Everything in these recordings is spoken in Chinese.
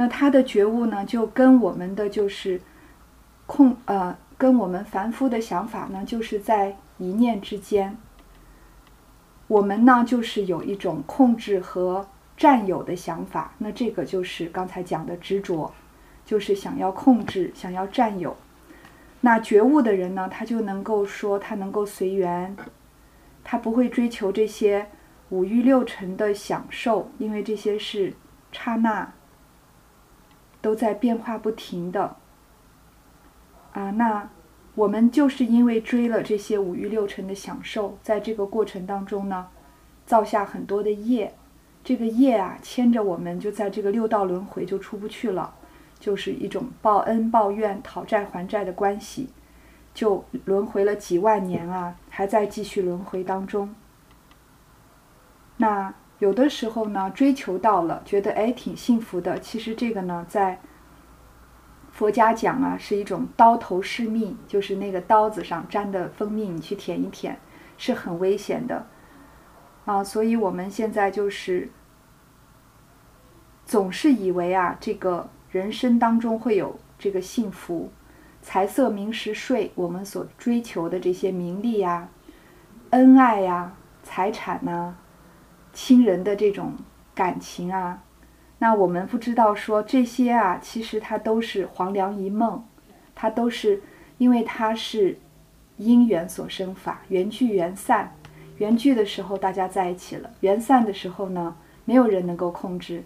那他的觉悟呢，就跟我们的就是控呃，跟我们凡夫的想法呢，就是在一念之间。我们呢，就是有一种控制和占有的想法，那这个就是刚才讲的执着，就是想要控制、想要占有。那觉悟的人呢，他就能够说，他能够随缘，他不会追求这些五欲六尘的享受，因为这些是刹那。都在变化不停的啊，那我们就是因为追了这些五欲六尘的享受，在这个过程当中呢，造下很多的业，这个业啊牵着我们就在这个六道轮回就出不去了，就是一种报恩报怨、讨债还债的关系，就轮回了几万年啊，还在继续轮回当中。那。有的时候呢，追求到了，觉得哎挺幸福的。其实这个呢，在佛家讲啊，是一种刀头噬蜜，就是那个刀子上沾的蜂蜜，你去舔一舔，是很危险的啊。所以我们现在就是总是以为啊，这个人生当中会有这个幸福，财色名食睡，我们所追求的这些名利呀、恩爱呀、财产呐。亲人的这种感情啊，那我们不知道说这些啊，其实它都是黄粱一梦，它都是因为它是因缘所生法，缘聚缘散，缘聚的时候大家在一起了，缘散的时候呢，没有人能够控制，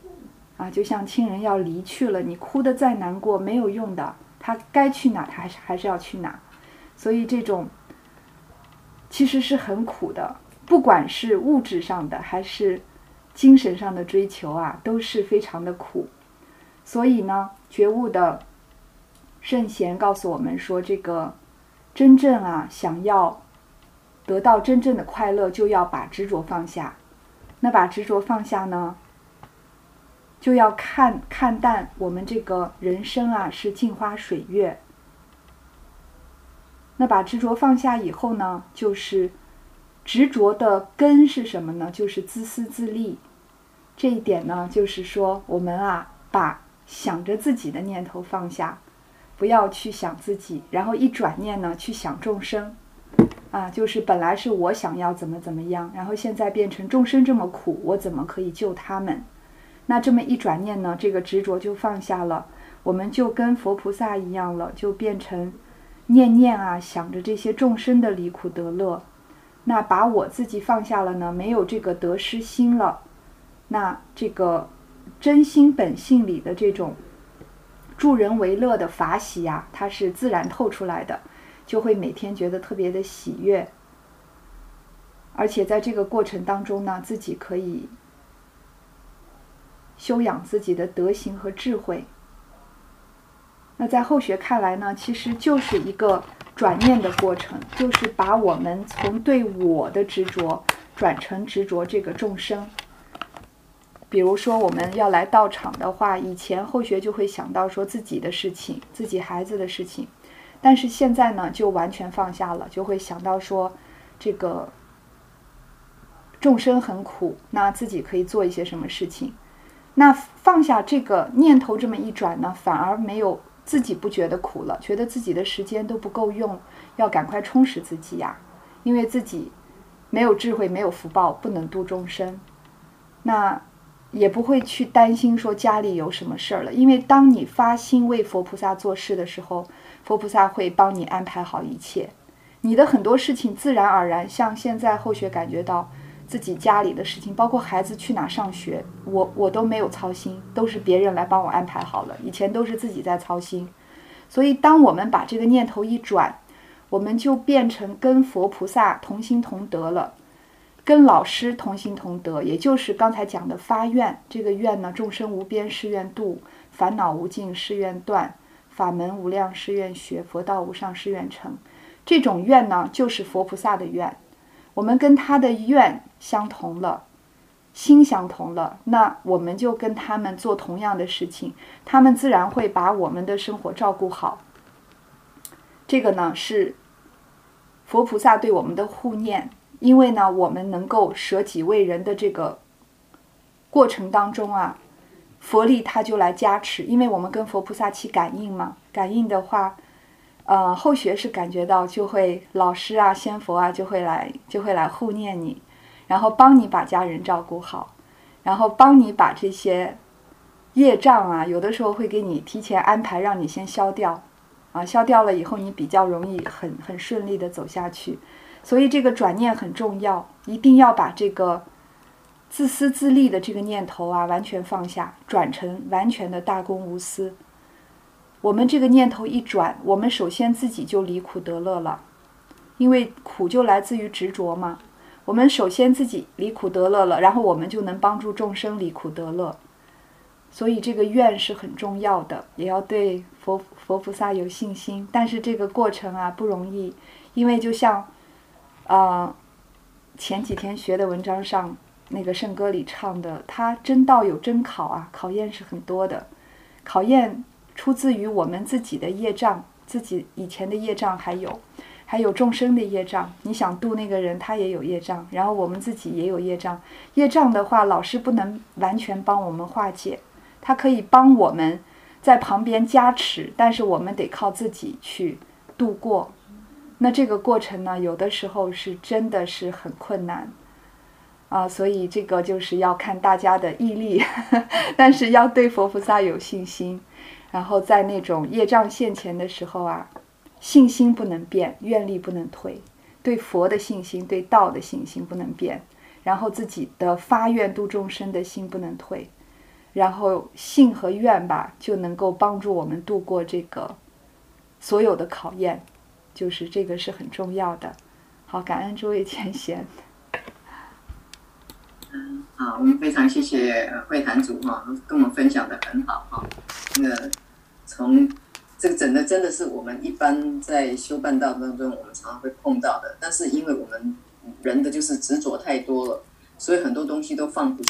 啊，就像亲人要离去了，你哭得再难过没有用的，他该去哪他还是还是要去哪，所以这种其实是很苦的。不管是物质上的还是精神上的追求啊，都是非常的苦。所以呢，觉悟的圣贤告诉我们说，这个真正啊，想要得到真正的快乐，就要把执着放下。那把执着放下呢，就要看看淡我们这个人生啊，是镜花水月。那把执着放下以后呢，就是。执着的根是什么呢？就是自私自利。这一点呢，就是说我们啊，把想着自己的念头放下，不要去想自己，然后一转念呢，去想众生。啊，就是本来是我想要怎么怎么样，然后现在变成众生这么苦，我怎么可以救他们？那这么一转念呢，这个执着就放下了，我们就跟佛菩萨一样了，就变成念念啊想着这些众生的离苦得乐。那把我自己放下了呢？没有这个得失心了，那这个真心本性里的这种助人为乐的法喜呀，它是自然透出来的，就会每天觉得特别的喜悦。而且在这个过程当中呢，自己可以修养自己的德行和智慧。那在后学看来呢，其实就是一个。转念的过程，就是把我们从对我的执着转成执着这个众生。比如说，我们要来到场的话，以前后学就会想到说自己的事情、自己孩子的事情，但是现在呢，就完全放下了，就会想到说，这个众生很苦，那自己可以做一些什么事情。那放下这个念头这么一转呢，反而没有。自己不觉得苦了，觉得自己的时间都不够用，要赶快充实自己呀，因为自己没有智慧，没有福报，不能度众生。那也不会去担心说家里有什么事儿了，因为当你发心为佛菩萨做事的时候，佛菩萨会帮你安排好一切，你的很多事情自然而然。像现在后学感觉到。自己家里的事情，包括孩子去哪上学，我我都没有操心，都是别人来帮我安排好了。以前都是自己在操心，所以当我们把这个念头一转，我们就变成跟佛菩萨同心同德了，跟老师同心同德，也就是刚才讲的发愿。这个愿呢，众生无边誓愿度，烦恼无尽誓愿断，法门无量誓愿学，佛道无上誓愿成。这种愿呢，就是佛菩萨的愿。我们跟他的愿相同了，心相同了，那我们就跟他们做同样的事情，他们自然会把我们的生活照顾好。这个呢是佛菩萨对我们的护念，因为呢我们能够舍己为人的这个过程当中啊，佛力它就来加持，因为我们跟佛菩萨起感应嘛。感应的话，呃，后学是感觉到就会老师啊、仙佛啊就会来就会来护念你，然后帮你把家人照顾好，然后帮你把这些业障啊，有的时候会给你提前安排，让你先消掉，啊，消掉了以后你比较容易很很顺利的走下去。所以这个转念很重要，一定要把这个。自私自利的这个念头啊，完全放下，转成完全的大公无私。我们这个念头一转，我们首先自己就离苦得乐了，因为苦就来自于执着嘛。我们首先自己离苦得乐了，然后我们就能帮助众生离苦得乐。所以这个愿是很重要的，也要对佛佛菩萨有信心。但是这个过程啊不容易，因为就像，呃，前几天学的文章上。那个圣歌里唱的，他真道有真考啊，考验是很多的，考验出自于我们自己的业障，自己以前的业障，还有还有众生的业障。你想度那个人，他也有业障，然后我们自己也有业障。业障的话，老师不能完全帮我们化解，他可以帮我们在旁边加持，但是我们得靠自己去度过。那这个过程呢，有的时候是真的是很困难。啊，所以这个就是要看大家的毅力，但是要对佛菩萨有信心，然后在那种业障现前的时候啊，信心不能变，愿力不能退，对佛的信心，对道的信心不能变，然后自己的发愿度众生的心不能退，然后信和愿吧，就能够帮助我们度过这个所有的考验，就是这个是很重要的。好，感恩诸位前贤。啊，我们非常谢谢会谈组哈，跟我们分享的很好哈。那从这个整个真的是我们一般在修办道当中，我们常常会碰到的。但是因为我们人的就是执着太多了，所以很多东西都放不。